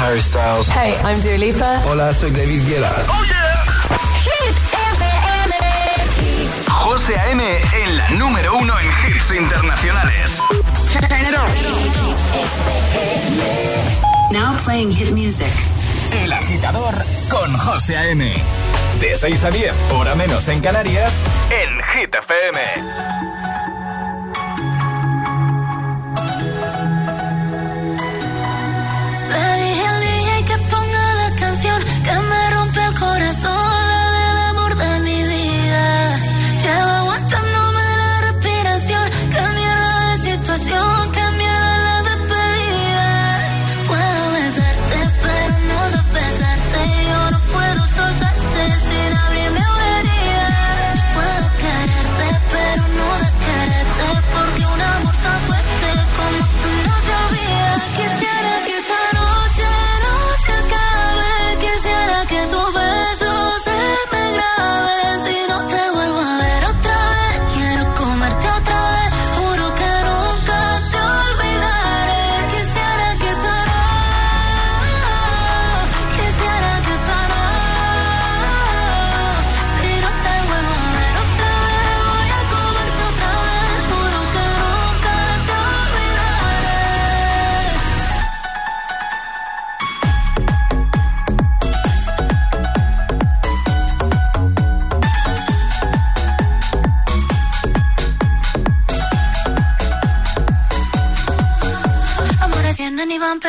Harry Styles. Hey, I'm Dua Lipa. Hola, soy David Guetta. Oh yeah. Hit FM. José A.M. en la número uno en hits internacionales. Turn it on. Now playing hit music. El agitador con José A.M. De 6 a 10, hora menos en Canarias, en Hit FM.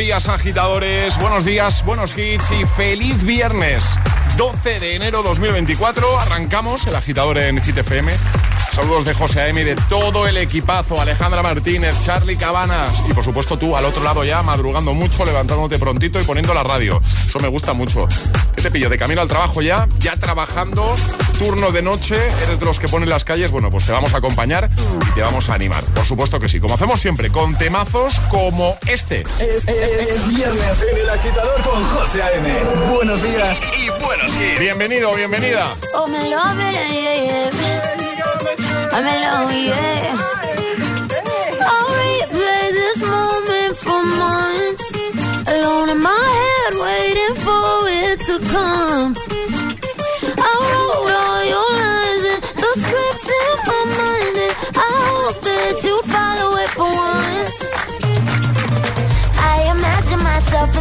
días, agitadores. Buenos días, buenos hits y feliz viernes. 12 de enero 2024. Arrancamos el agitador en Hit. Saludos de José A.M. y de todo el equipazo. Alejandra Martínez, Charlie Cabanas y por supuesto tú al otro lado ya madrugando mucho, levantándote prontito y poniendo la radio. Eso me gusta mucho. ¿Qué te pillo? ¿De camino al trabajo ya? ¿Ya trabajando? turno de noche, eres de los que ponen las calles, bueno, pues te vamos a acompañar y te vamos a animar. Por supuesto que sí, como hacemos siempre, con temazos como este. Es, viernes en el agitador con José A.M. Buenos días y buenos días. Bienvenido, bienvenida. Oh, me this moment for months. Alone in my head, waiting for it to come.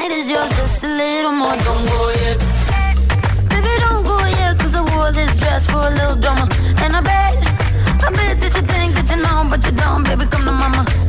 Night is yours, just a little more. Don't go yet. Baby, don't go yet, cause I wore this dress for a little drama. And I bet, I bet that you think that you know, but you don't, baby, come to mama.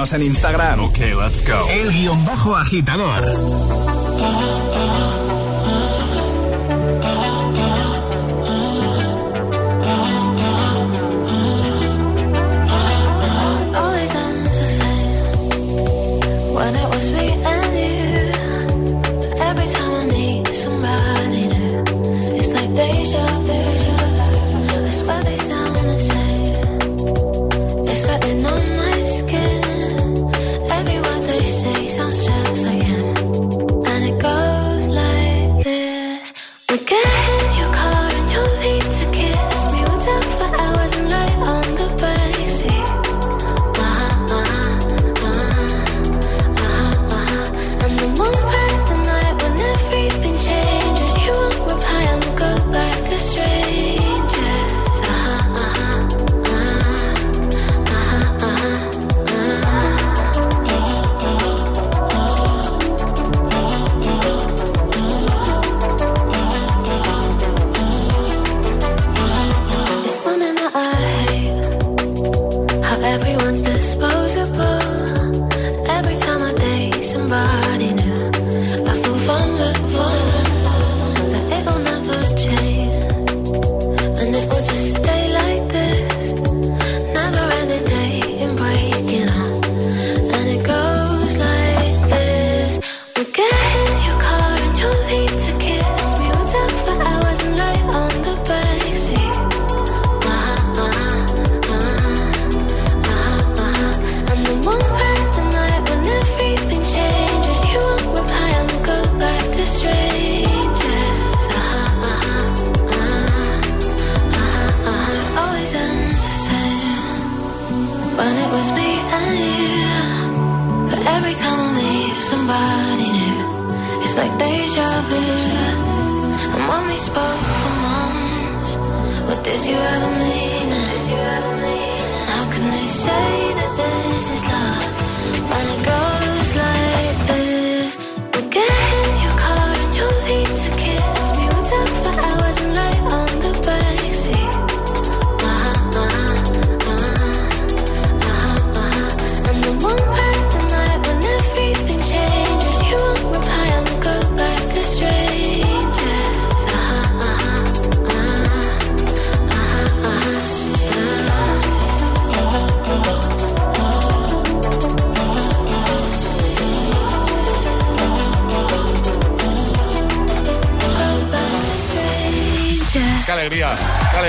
En Instagram. Ok, let's go. El guion bajo agitador. Eh, eh, eh.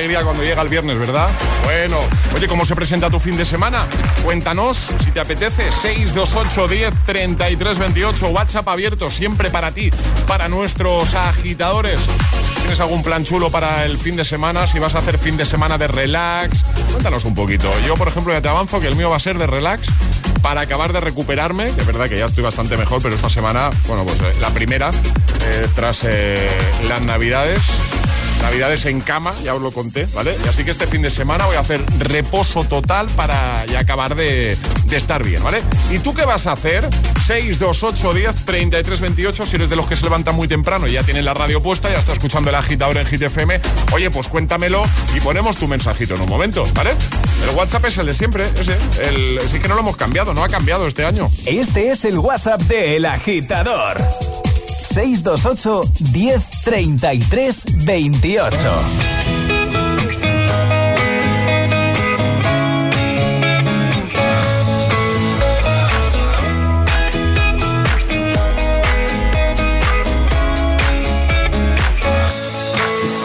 Alegría cuando llega el viernes, ¿verdad? Bueno, oye, ¿cómo se presenta tu fin de semana? Cuéntanos si te apetece. 628 10 33 28, WhatsApp abierto, siempre para ti, para nuestros agitadores. ¿Tienes algún plan chulo para el fin de semana? Si vas a hacer fin de semana de relax, cuéntanos un poquito. Yo, por ejemplo, ya te avanzo que el mío va a ser de relax para acabar de recuperarme, que es verdad que ya estoy bastante mejor, pero esta semana, bueno, pues eh, la primera, eh, tras eh, las navidades, Navidades en cama, ya os lo conté, ¿vale? Y así que este fin de semana voy a hacer reposo total para ya acabar de, de estar bien, ¿vale? ¿Y tú qué vas a hacer? 628 10 33 28, si eres de los que se levantan muy temprano y ya tienes la radio puesta, ya está escuchando el agitador en Hit FM, oye, pues cuéntamelo y ponemos tu mensajito en un momento, ¿vale? El WhatsApp es el de siempre, ese. El, sí que no lo hemos cambiado, no ha cambiado este año. Este es el WhatsApp de El Agitador. 628 10 33 28.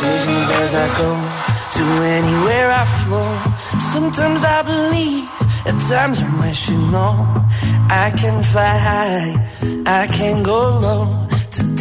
decisions as I go to anywhere I flow. Sometimes I believe, at times. I can fly I can go.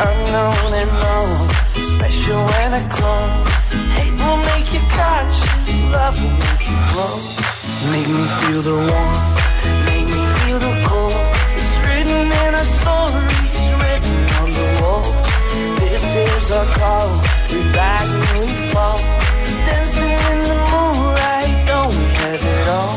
Unknown and known, special and a clone. Hate will make you cautious, love will make you glow. Make me feel the warmth, make me feel the cold. It's written in our stories, written on the walls. This is our call, we rise and we fall. Dancing in the moonlight, don't we have it all?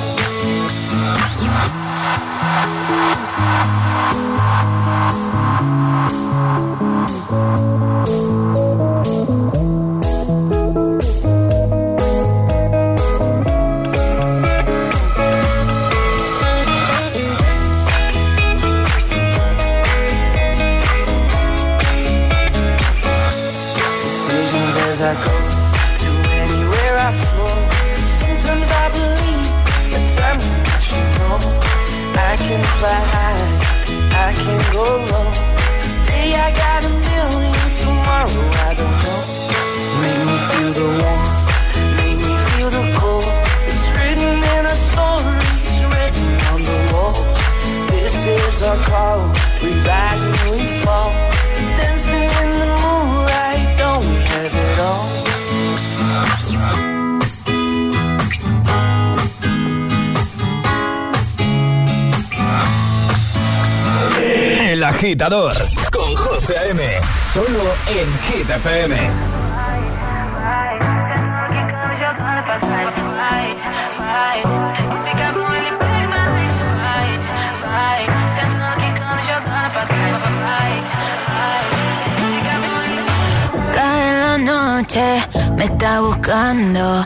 Con José A.M. Solo en Hit FM. Cae la noche, me está buscando.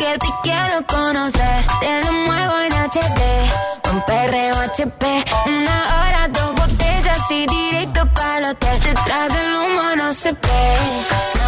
que te quiero conocer. Te lo muevo en HD. Un perreo HP. Una hora, dos botellas y directo para el hotel. Detrás del humo no se ve.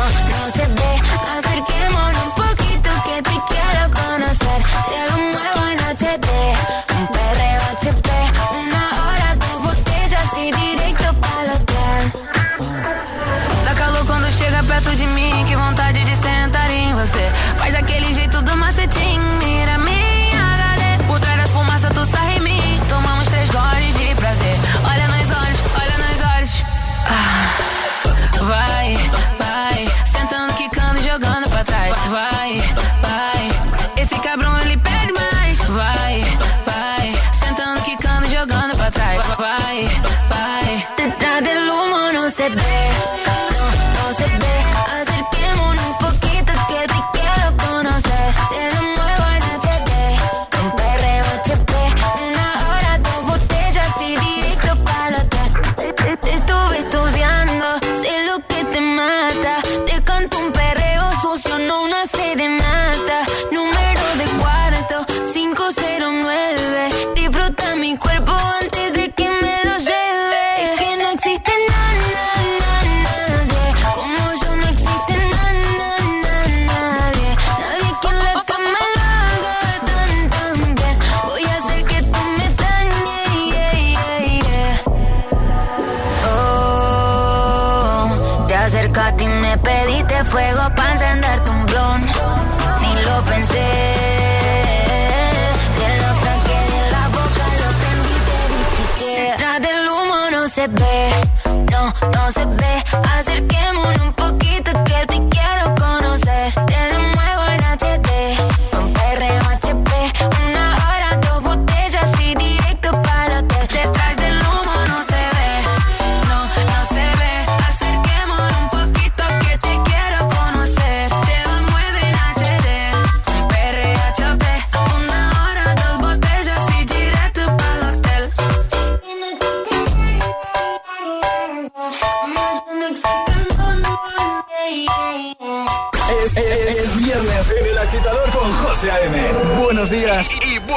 Se ve. No, no se ve. Acerquémonos un poquito que te quiero conocer. Te lo muevo en HD.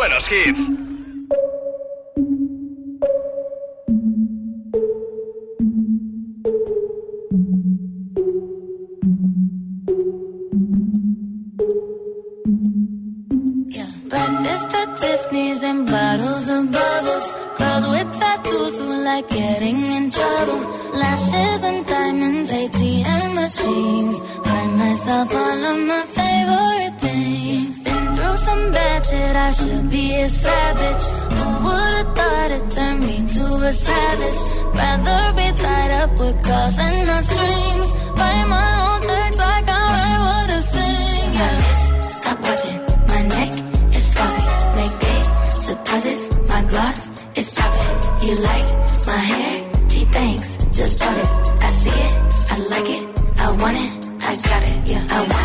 Buenos hits. Breakfast at Tiffany's and bottles of bubbles. Girls with tattoos who like getting in trouble. Lashes and diamonds, ATM machines. Buy myself all of my I should be a savage. Who would've thought it turned me to a savage? Rather be tied up with calls and not strings. Write my own checks like I write what I sing. Yeah. Stop watching my neck is flossy. Make big deposits. My gloss is popping. You like my hair? Gee, thanks. Just bought it. I see it. I like it. I want it. I got it. Yeah, I want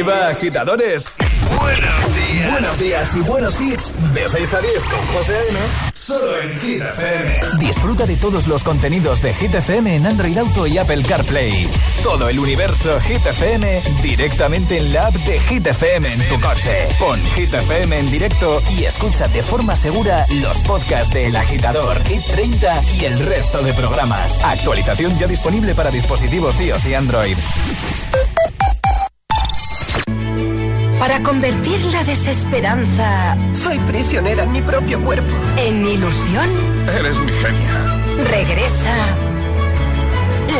Arriba, agitadores. Buenos días. Buenos días y buenos hits. De 6 a 10 con José A.M. Solo en Hit FM. Disfruta de todos los contenidos de Hit FM en Android Auto y Apple CarPlay. Todo el universo Hit FM directamente en la app de Hit FM en tu coche. Pon Hit FM en directo y escucha de forma segura los podcasts de El Agitador, Hit 30 y el resto de programas. Actualización ya disponible para dispositivos iOS y Android. Para convertir la desesperanza Soy prisionera en mi propio cuerpo. en ilusión, Eres mi genia. regresa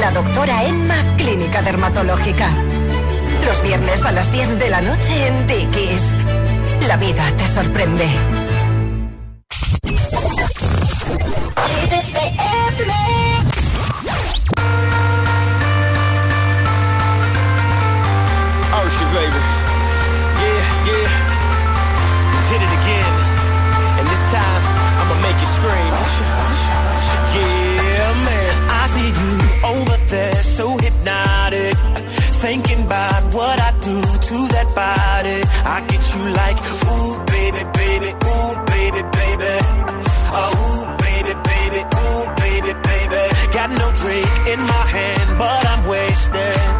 la doctora Emma Clínica Dermatológica. Los viernes a las 10 de la noche en Dickies. La vida te sorprende. Over there, so hypnotic. Thinking about what I do to that body. I get you like, ooh, baby, baby, ooh, baby, baby. Oh, ooh, baby, baby, ooh, baby, baby. Got no drink in my hand, but I'm wasted.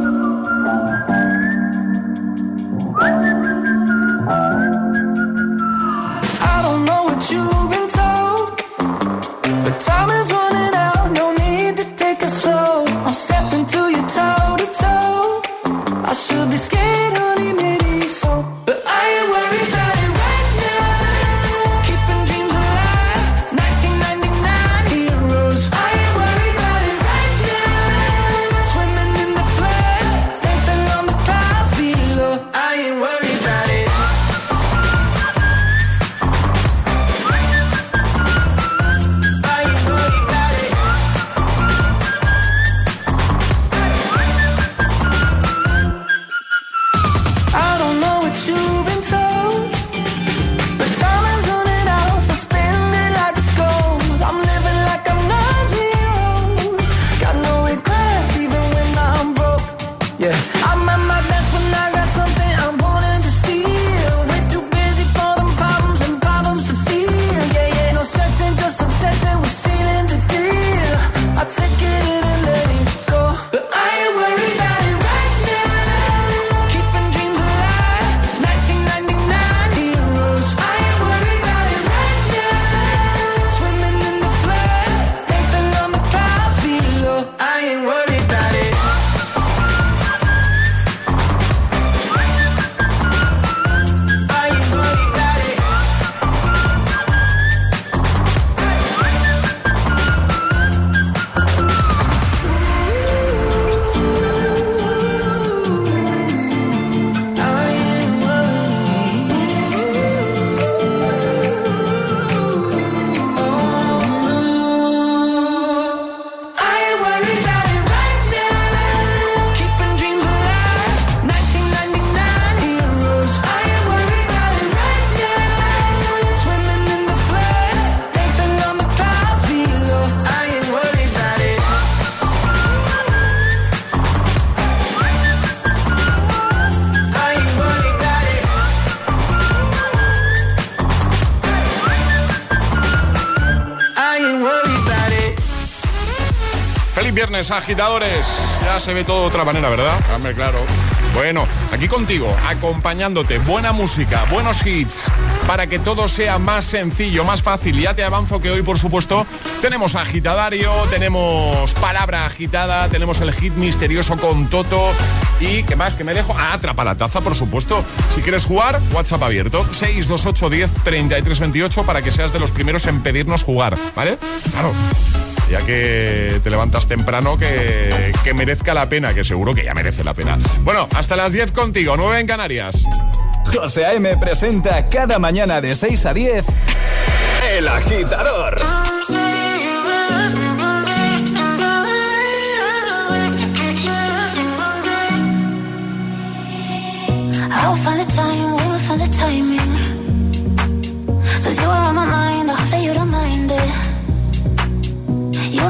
viernes, agitadores. Ya se ve todo de otra manera, ¿verdad? Hombre, claro. Bueno, aquí contigo, acompañándote, buena música, buenos hits, para que todo sea más sencillo, más fácil. Ya te avanzo que hoy, por supuesto, tenemos agitadario, tenemos palabra agitada, tenemos el hit misterioso con Toto y, ¿qué más? que me dejo? Ah, atrapa la taza, por supuesto. Si quieres jugar, WhatsApp abierto, 628 10 33 28 para que seas de los primeros en pedirnos jugar, ¿vale? Claro ya que te levantas temprano, que, que, merezca la pena, que seguro que ya merece la pena. Bueno, hasta las 10 contigo, 9 en Canarias. José A.M. presenta cada mañana de 6 a 10 El Agitador. I'll find the time, we'll find the timing. Cause you are on my mind, I hope that you don't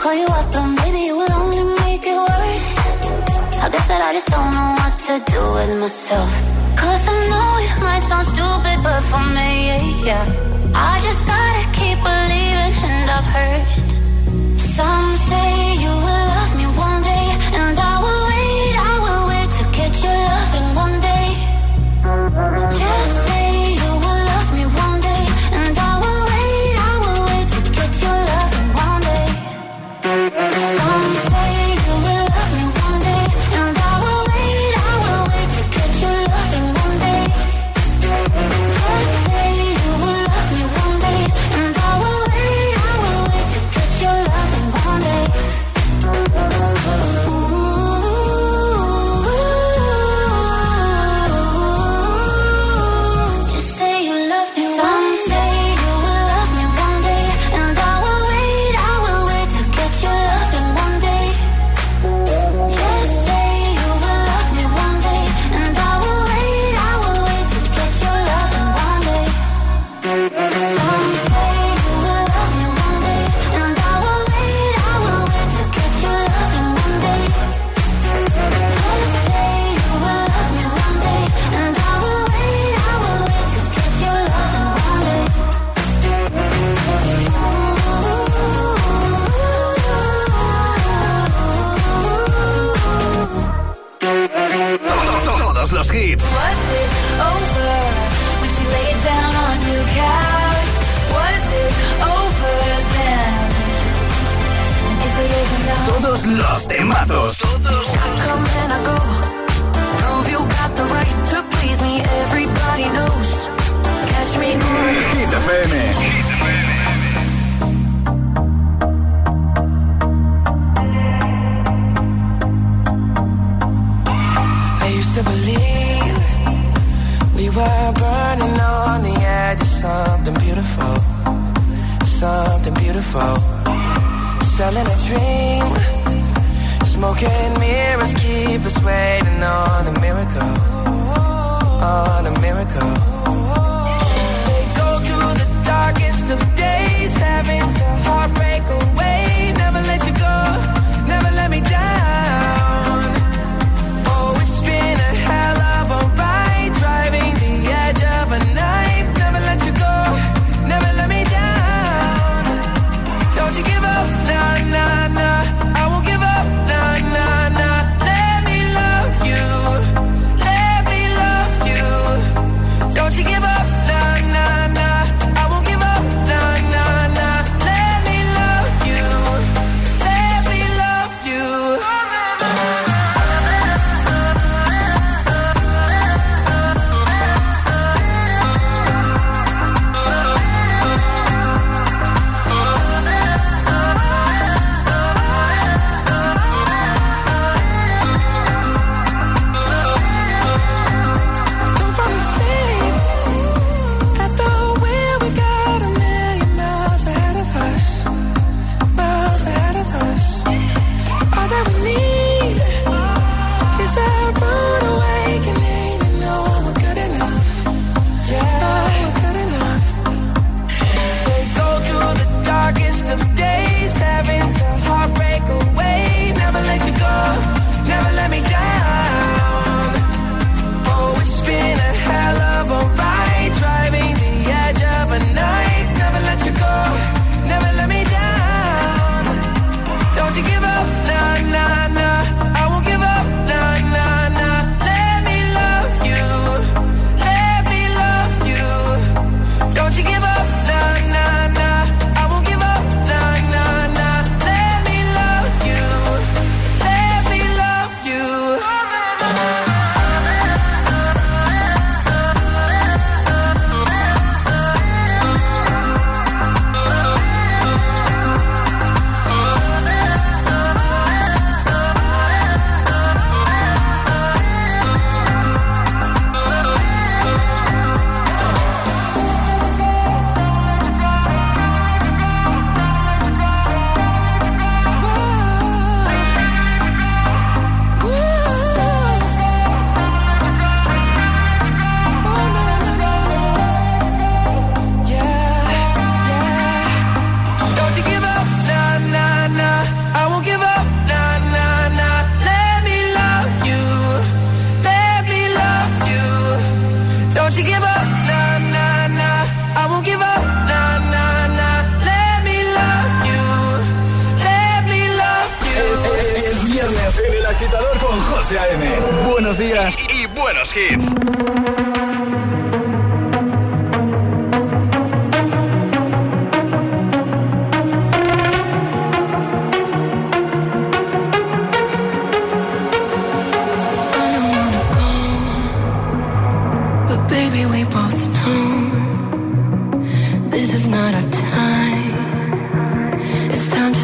call you up, but maybe it will only make it worse. I guess that I just don't know what to do with myself. Cause I know it might sound stupid, but for me, yeah. Were burning on the edge of something beautiful, something beautiful. Selling a dream, smoking mirrors keep us waiting on a miracle, on a miracle. Say go through the darkest of days, having to heartbreak away.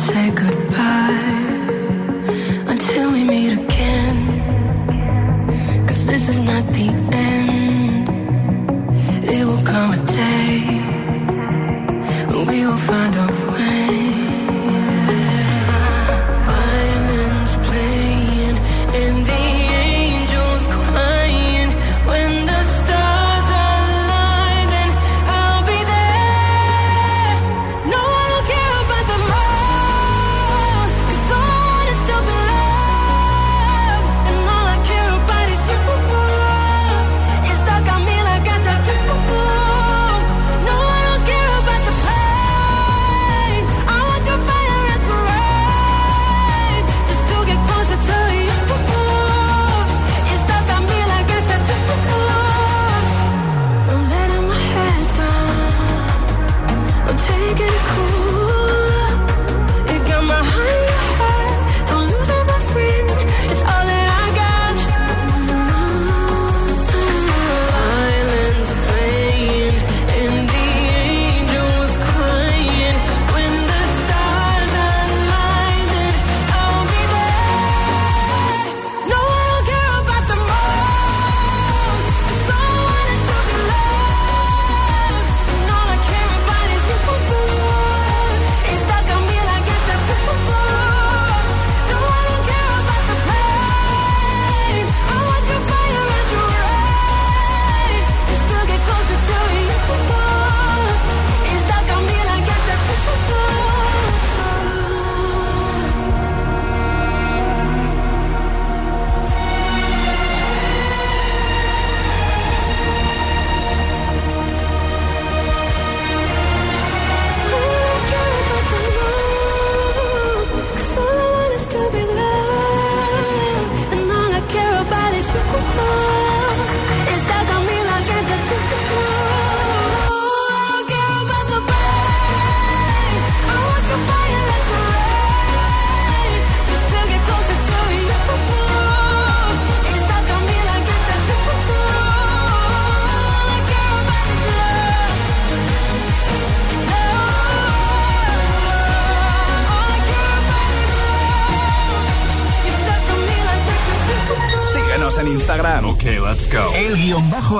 Say goodbye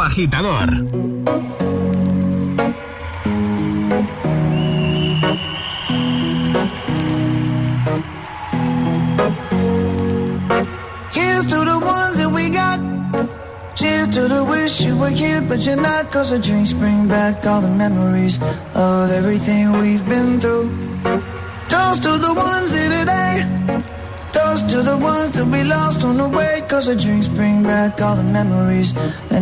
aHITador. Here's to the ones that we got. Cheers to the wish you were here, but you're not. Cause the drinks bring back all the memories of everything we've been through. Toast to the ones here today. Toast to the ones that we lost on the way. Cause the drinks bring back all the memories.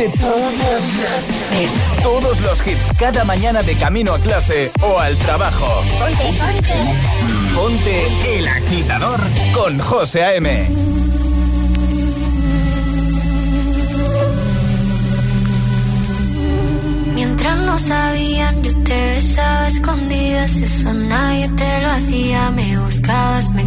Ponte todos los hits. Todos los hits cada mañana de camino a clase o al trabajo. Ponte, ponte. Ponte el agitador con José A.M. Mientras no sabían, yo te besaba escondidas. Eso nadie te lo hacía. Me buscabas, me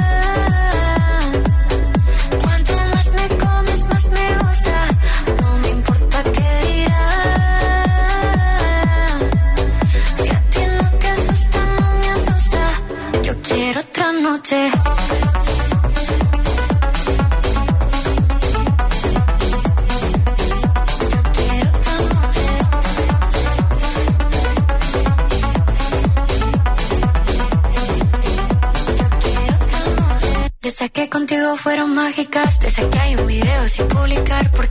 Fueron mágicas, desde que hay un video sin publicar, porque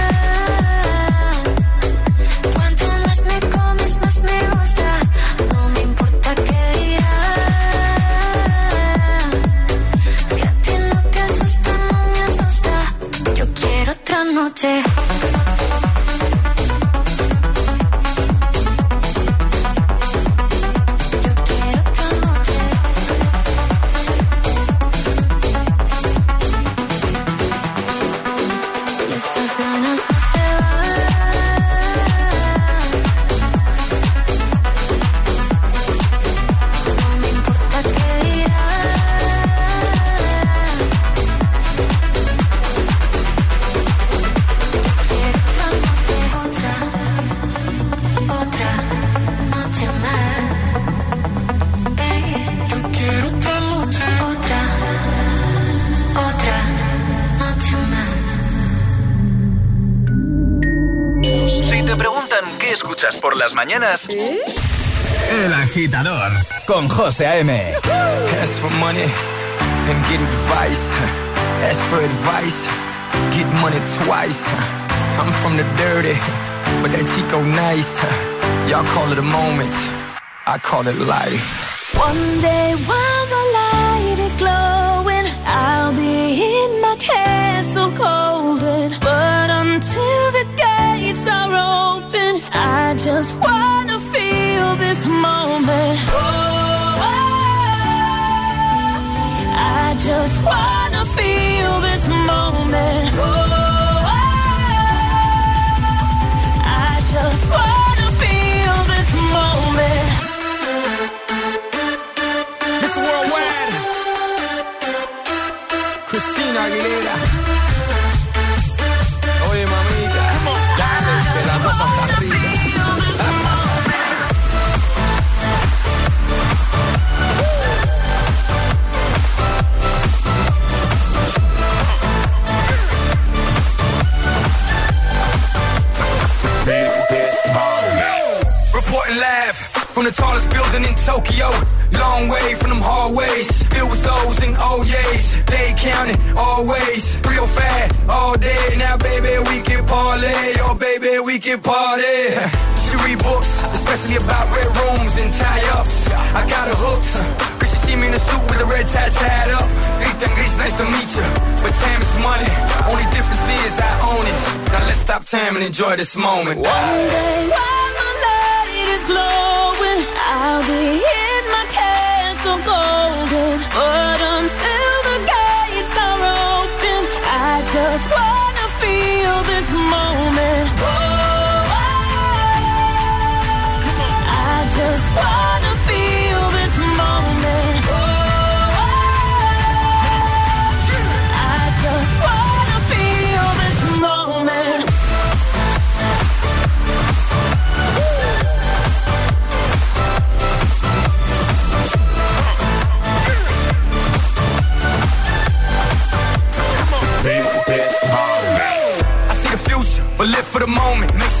José A.M. Ask for money and get advice. Ask for advice, get money twice. I'm from the dirty, but that Chico nice. Y'all call it a moment, I call it life. One day while the light is glowing, I'll be in my castle golden. Just wanna feel this moment. Especially about red rooms and tie-ups. I got her hooked. Cause she see me in a suit with a red tie tied up. Ethan Gris, nice to meet you. But time is money. Only difference is I own it. Now let's stop time and enjoy this moment. One day while my light is glowing, I'll be in my castle golden. But for the moment. Makes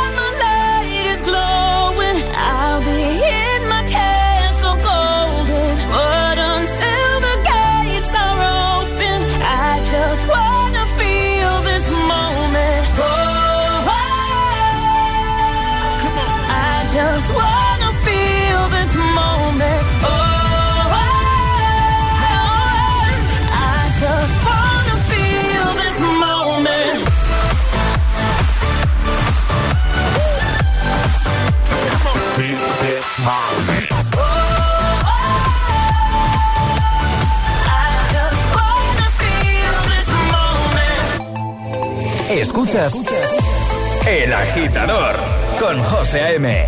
El Agitador con José A.M.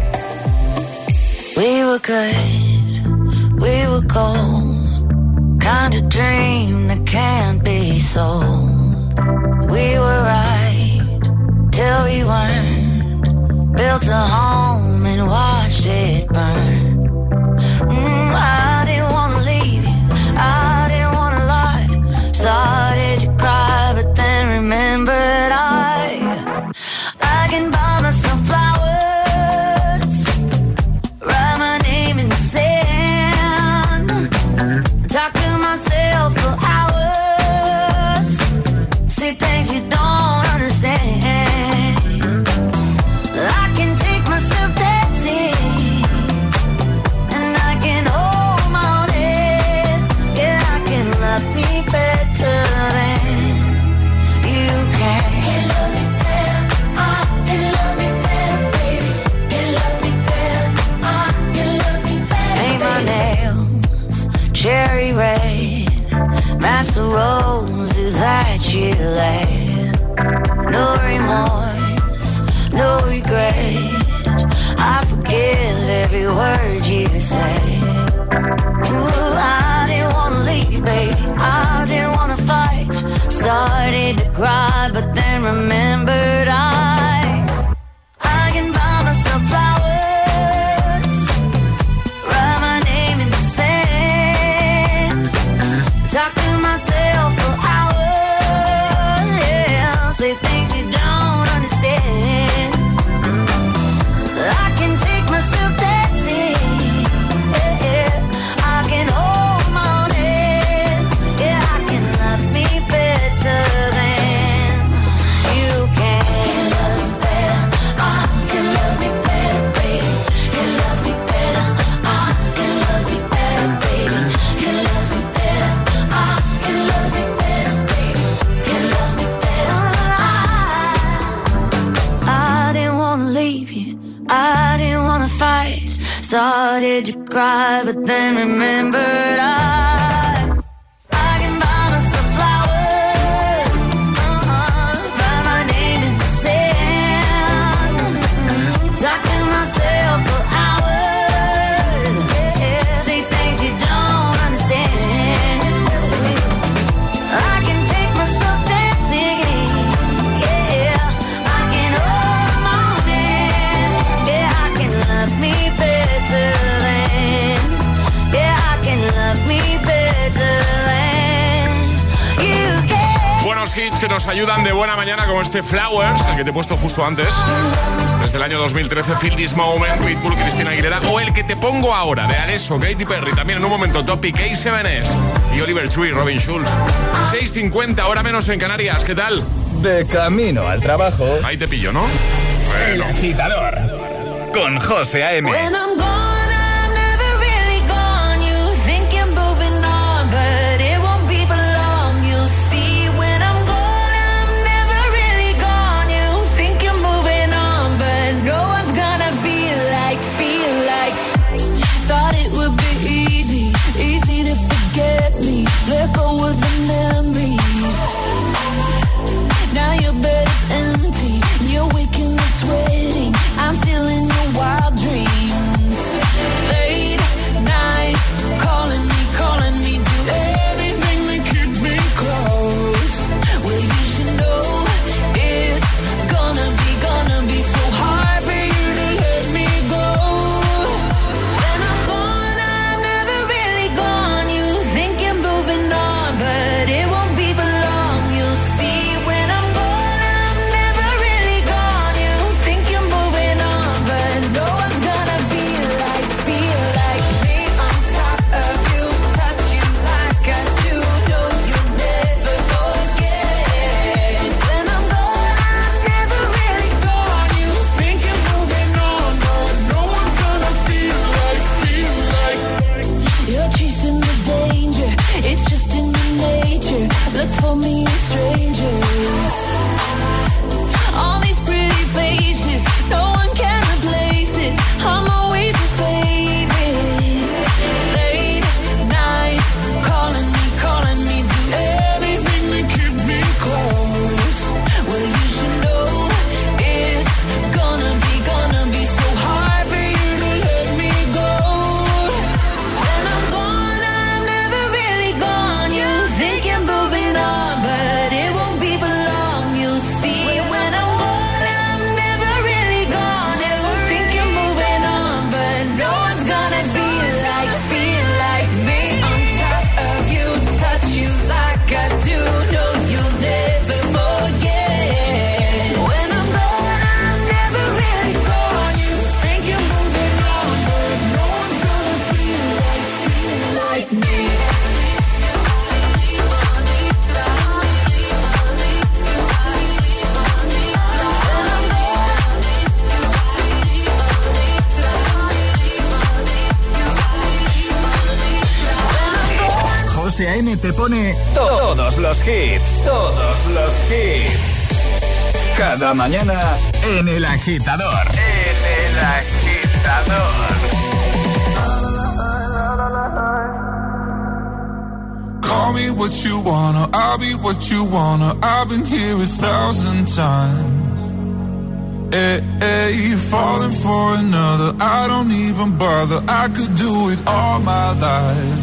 We were good, we were gold. Kind of dream that can't be sold. We were right till we weren't. Built a home and watched it burn. Nos ayudan de buena mañana como este Flowers, el que te he puesto justo antes. Desde el año 2013, Feel This Moment, Pitbull, Cristina Aguilera. O el que te pongo ahora, de Alesso, Katy Perry. También en un momento, Topic, K7S y Oliver Tree, Robin Schulz. 6.50, ahora menos en Canarias. ¿Qué tal? De camino al trabajo. Ahí te pillo, ¿no? El agitador. Con José A.M. aHITador. En el aHITador. Call me what you wanna, I'll be what you wanna. I've been here a thousand times. Eh, eh, hey, hey, falling for another, I don't even bother. I could do it all my life.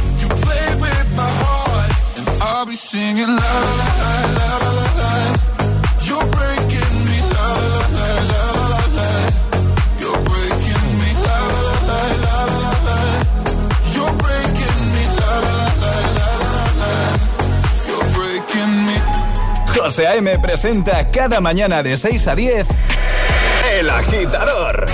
singing la la la me la la la la la breaking la la la la José A.M. presenta cada mañana de 6 a 10 El Agitador